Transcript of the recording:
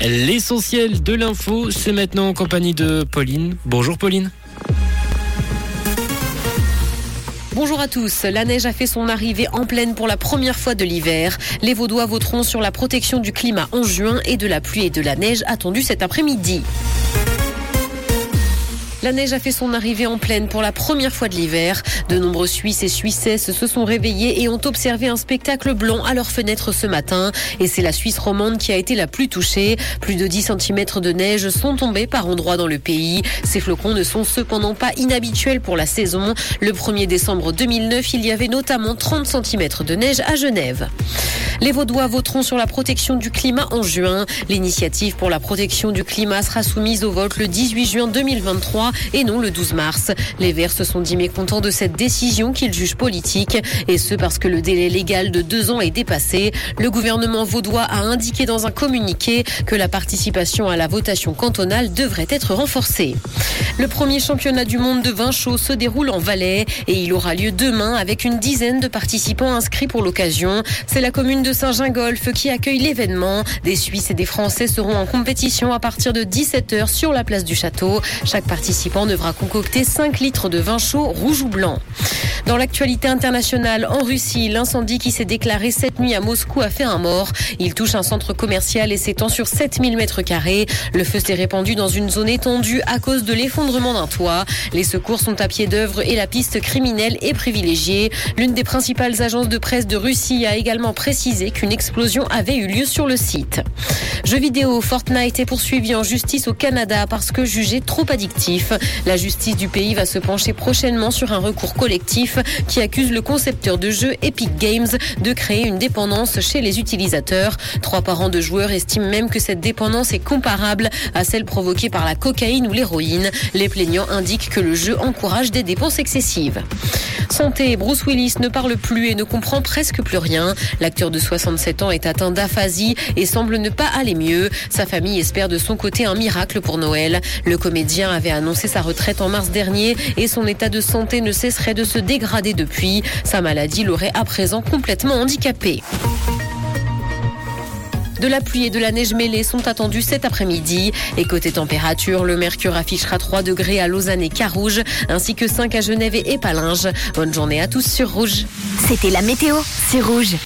L'essentiel de l'info, c'est maintenant en compagnie de Pauline. Bonjour Pauline. Bonjour à tous. La neige a fait son arrivée en pleine pour la première fois de l'hiver. Les Vaudois voteront sur la protection du climat en juin et de la pluie et de la neige attendue cet après-midi. La neige a fait son arrivée en pleine pour la première fois de l'hiver. De nombreux Suisses et Suissesses se sont réveillés et ont observé un spectacle blanc à leurs fenêtres ce matin. Et c'est la Suisse romande qui a été la plus touchée. Plus de 10 cm de neige sont tombés par endroits dans le pays. Ces flocons ne sont cependant pas inhabituels pour la saison. Le 1er décembre 2009, il y avait notamment 30 cm de neige à Genève. Les Vaudois voteront sur la protection du climat en juin. L'initiative pour la protection du climat sera soumise au vote le 18 juin 2023 et non le 12 mars. Les Verts se sont dit mécontents de cette décision qu'ils jugent politique et ce parce que le délai légal de deux ans est dépassé. Le gouvernement vaudois a indiqué dans un communiqué que la participation à la votation cantonale devrait être renforcée. Le premier championnat du monde de vin chaud se déroule en Valais et il aura lieu demain avec une dizaine de participants inscrits pour l'occasion. C'est la commune de Saint-Gingolf qui accueille l'événement. Des Suisses et des Français seront en compétition à partir de 17h sur la place du château. Chaque participant devra concocter 5 litres de vin chaud rouge ou blanc. Dans l'actualité internationale, en Russie, l'incendie qui s'est déclaré cette nuit à Moscou a fait un mort. Il touche un centre commercial et s'étend sur 7000 mètres carrés. Le feu s'est répandu dans une zone étendue à cause de l'effondrement d'un toit. Les secours sont à pied d'œuvre et la piste criminelle est privilégiée. L'une des principales agences de presse de Russie a également précisé qu'une explosion avait eu lieu sur le site. Jeux vidéo, Fortnite est poursuivi en justice au Canada parce que jugé trop addictif. La justice du pays va se pencher prochainement sur un recours collectif qui accuse le concepteur de jeux Epic Games de créer une dépendance chez les utilisateurs. Trois parents de joueurs estiment même que cette dépendance est comparable à celle provoquée par la cocaïne ou l'héroïne. Les plaignants indiquent que le jeu encourage des dépenses excessives. Santé, Bruce Willis ne parle plus et ne comprend presque plus rien. L'acteur de 67 ans est atteint d'aphasie et semble ne pas aller mieux. Sa famille espère de son côté un miracle pour Noël. Le comédien avait annoncé sa retraite en mars dernier et son état de santé ne cesserait de se dégrader depuis. Sa maladie l'aurait à présent complètement handicapé. De la pluie et de la neige mêlée sont attendus cet après-midi. Et côté température, le mercure affichera 3 degrés à Lausanne et Carouge, ainsi que 5 à Genève et Palinges. Bonne journée à tous sur Rouge. C'était la météo, c'est Rouge.